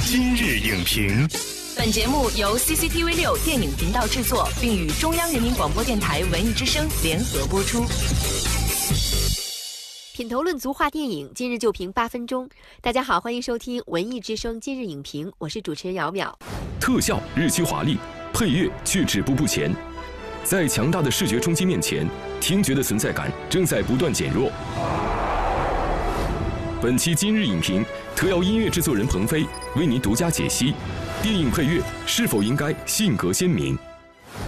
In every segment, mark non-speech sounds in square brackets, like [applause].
今日影评，本节目由 CCTV 六电影频道制作，并与中央人民广播电台文艺之声联合播出。品头论足话电影，今日就评八分钟。大家好，欢迎收听文艺之声今日影评，我是主持人姚淼。特效日趋华丽，配乐却止步不前。在强大的视觉冲击面前，听觉的存在感正在不断减弱。本期今日影评，特邀音乐制作人鹏飞为您独家解析电影配乐是否应该性格鲜明。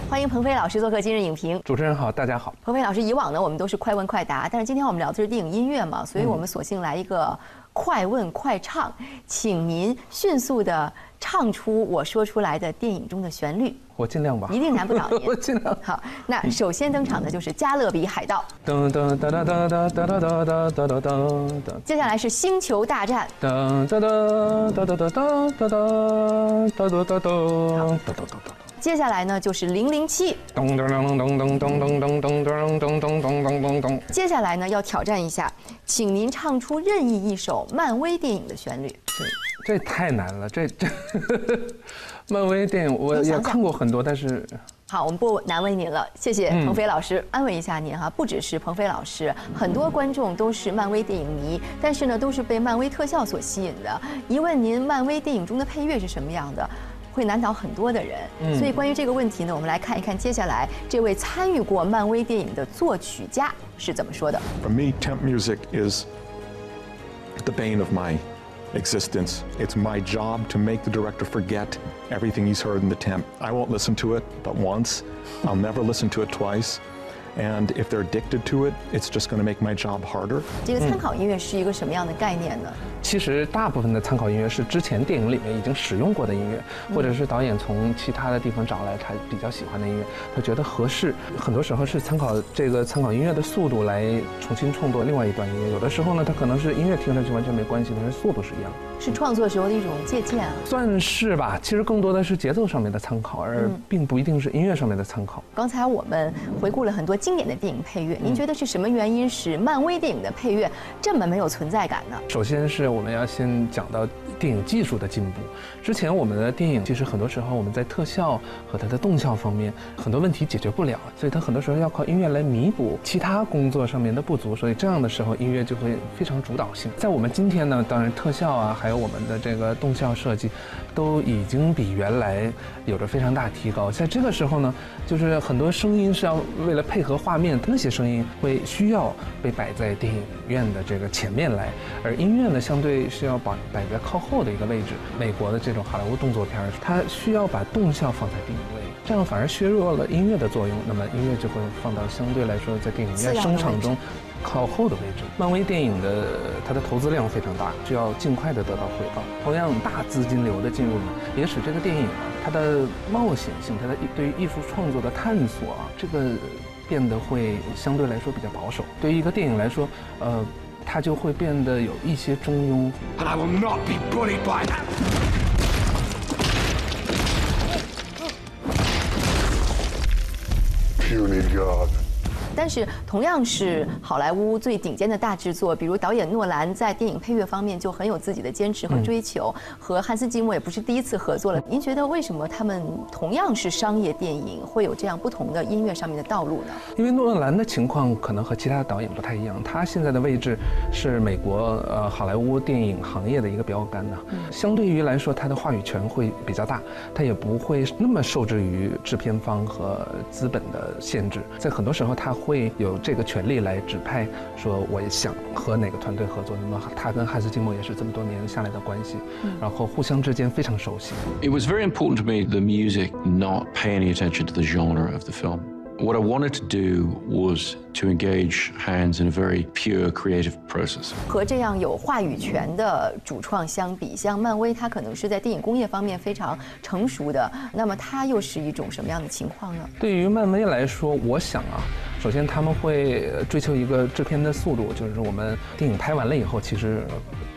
欢迎鹏飞老师做客今日影评。主持人好，大家好。鹏飞老师，以往呢我们都是快问快答，但是今天我们聊的是电影音乐嘛，所以我们索性来一个快问快唱，请您迅速的唱出我说出来的电影中的旋律。我尽量吧，一定难不倒您。[laughs] 我尽量。好，那首先登场的就是《加勒比海盗》。噔噔噔噔噔噔噔噔噔噔噔噔。接下来是《星球大战》。噔噔噔噔噔噔噔噔噔噔噔噔。接下来呢就是《零零七》。咚咚咚咚咚咚咚咚咚咚咚咚咚咚咚。接下来呢要挑战一下，请您唱出任意一首漫威电影的旋律。这这太难了，这这。漫威电影我也看过很多，但是好，我们不难为您了，谢谢鹏飞老师，安慰一下您哈，不只是鹏飞老师，很多观众都是漫威电影迷，但是呢，都是被漫威特效所吸引的。一问您漫威电影中的配乐是什么样的，会难倒很多的人。所以关于这个问题呢，我们来看一看接下来这位参与过漫威电影的作曲家是怎么说的。For me, temp music is the bane of my. existence. It's my job to make the director forget everything he's heard in the temp. I won't listen to it but once. I'll [laughs] never listen to it twice. And if they're addicted to it, it's just going to make my job harder. 这个参考音乐是一个什么样的概念呢？ 其实大部分的参考音乐是之前电影里面已经使用过的音乐，或者是导演从其他的地方找来他比较喜欢的音乐，他觉得合适。很多时候是参考这个参考音乐的速度来重新创作另外一段音乐。有的时候呢，它可能是音乐听上去完全没关系，但是速度是一样的。是创作时候的一种借鉴啊？算是吧。其实更多的是节奏上面的参考，而并不一定是音乐上面的参考。刚才我们回顾了很多经典的电影配乐，您觉得是什么原因使漫威电影的配乐这么没有存在感呢？首先是我们要先讲到电影技术的进步。之前我们的电影其实很多时候我们在特效和它的动效方面很多问题解决不了，所以它很多时候要靠音乐来弥补其他工作上面的不足。所以这样的时候音乐就会非常主导性。在我们今天呢，当然特效啊，还有我们的这个动效设计，都已经比原来有着非常大提高。在这个时候呢，就是很多声音是要为了配合画面，那些声音会需要被摆在电影院的这个前面来，而音乐呢，相对是要摆摆在靠后的一个位置。美国的这种好莱坞动作片，它需要把动效放在第一位，这样反而削弱了音乐的作用。那么音乐就会放到相对来说在电影院声场中。靠后的位置，漫威电影的它的投资量非常大，需要尽快的得到回报。同样大资金流的进入呢，也使这个电影啊，它的冒险性，它的对于艺术创作的探索啊，这个变得会相对来说比较保守。对于一个电影来说，呃，他就会变得有一些中庸。但是同样是好莱坞最顶尖的大制作，比如导演诺兰在电影配乐方面就很有自己的坚持和追求，和汉斯季默也不是第一次合作了。您觉得为什么他们同样是商业电影，会有这样不同的音乐上面的道路呢？因为诺兰的情况可能和其他的导演不太一样，他现在的位置是美国呃好莱坞电影行业的一个标杆呢，相对于来说他的话语权会比较大，他也不会那么受制于制片方和资本的限制，在很多时候他。会有这个权利来指派，说我想和哪个团队合作。那么他跟汉斯季默也是这么多年下来的关系，然后互相之间非常熟悉。It was very important to me the music not pay any attention to the genre of the film. What I wanted to do was to engage Hans in a very pure creative process. 和这样有话语权的主创相比，像漫威，它可能是在电影工业方面非常成熟的。那么它又是一种什么样的情况呢？对于漫威来说，我想啊，首先他们会追求一个制片的速度，就是我们电影拍完了以后，其实。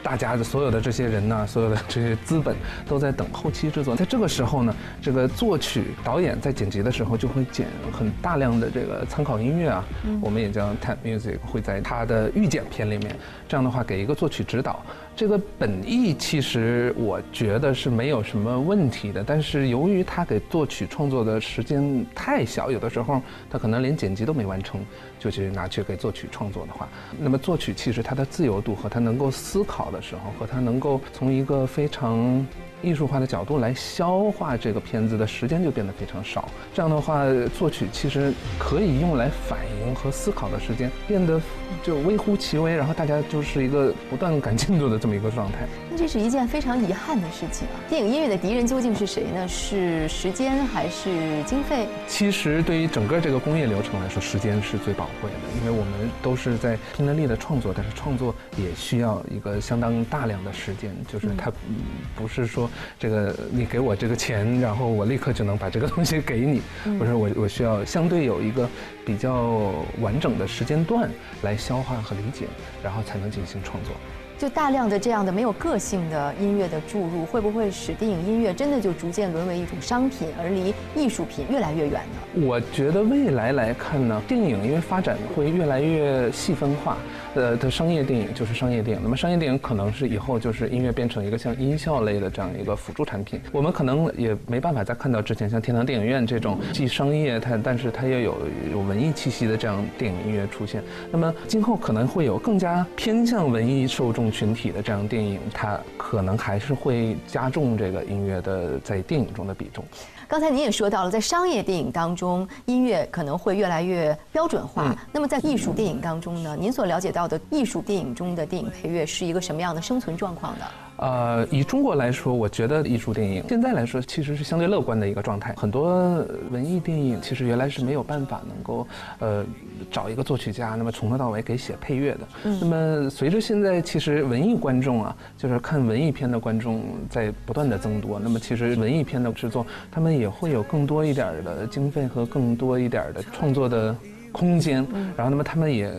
大家的所有的这些人呢，所有的这些资本都在等后期制作。在这个时候呢，这个作曲导演在剪辑的时候就会剪很大量的这个参考音乐啊，我们也叫 t a p music，会在他的预剪片里面。这样的话，给一个作曲指导。这个本意其实我觉得是没有什么问题的，但是由于他给作曲创作的时间太小，有的时候他可能连剪辑都没完完成，就去拿去给作曲创作的话，那么作曲其实他的自由度和他能够思考的时候，和他能够从一个非常。艺术化的角度来消化这个片子的时间就变得非常少。这样的话，作曲其实可以用来反应和思考的时间变得就微乎其微，然后大家就是一个不断赶进度的这么一个状态。那这是一件非常遗憾的事情啊！电影音乐的敌人究竟是谁呢？是时间还是经费？其实对于整个这个工业流程来说，时间是最宝贵的，因为我们都是在拼了力的创作，但是创作也需要一个相当大量的时间，就是它不是说。这个你给我这个钱，然后我立刻就能把这个东西给你。不是我，我需要相对有一个比较完整的时间段来消化和理解，然后才能进行创作。就大量的这样的没有个性的音乐的注入，会不会使电影音乐真的就逐渐沦为一种商品，而离艺术品越来越远呢？我觉得未来来看呢，电影因为发展会越来越细分化。呃，的商业电影就是商业电影。那么商业电影可能是以后就是音乐变成一个像音效类的这样一个辅助产品。我们可能也没办法再看到之前像天堂电影院这种既商业它但是它又有有文艺气息的这样电影音乐出现。那么今后可能会有更加偏向文艺受众群体的这样电影，它可能还是会加重这个音乐的在电影中的比重。刚才您也说到了，在商业电影当中，音乐可能会越来越标准化。那么在艺术电影当中呢？您所了解到的艺术电影中的电影配乐是一个什么样的生存状况呢？呃，以中国来说，我觉得艺术电影现在来说其实是相对乐观的一个状态。很多文艺电影其实原来是没有办法能够呃找一个作曲家，那么从头到尾给写配乐的。那么随着现在其实文艺观众啊，就是看文艺片的观众在不断的增多，那么其实文艺片的制作，他们也会有更多一点的经费和更多一点的创作的空间。然后，那么他们也。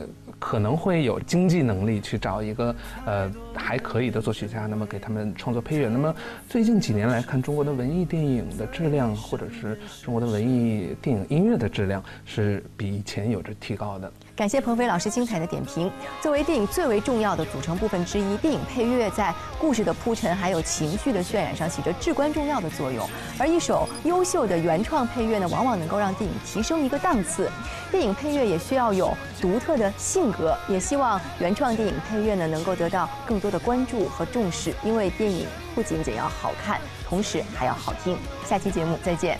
可能会有经济能力去找一个呃还可以的作曲家，那么给他们创作配乐。那么最近几年来看，中国的文艺电影的质量，或者是中国的文艺电影音乐的质量，是比以前有着提高的。感谢鹏飞老师精彩的点评。作为电影最为重要的组成部分之一，电影配乐在故事的铺陈还有情绪的渲染上起着至关重要的作用。而一首优秀的原创配乐呢，往往能够让电影提升一个档次。电影配乐也需要有独特的性格。也希望原创电影配乐呢能够得到更多的关注和重视，因为电影不仅仅要好看，同时还要好听。下期节目再见。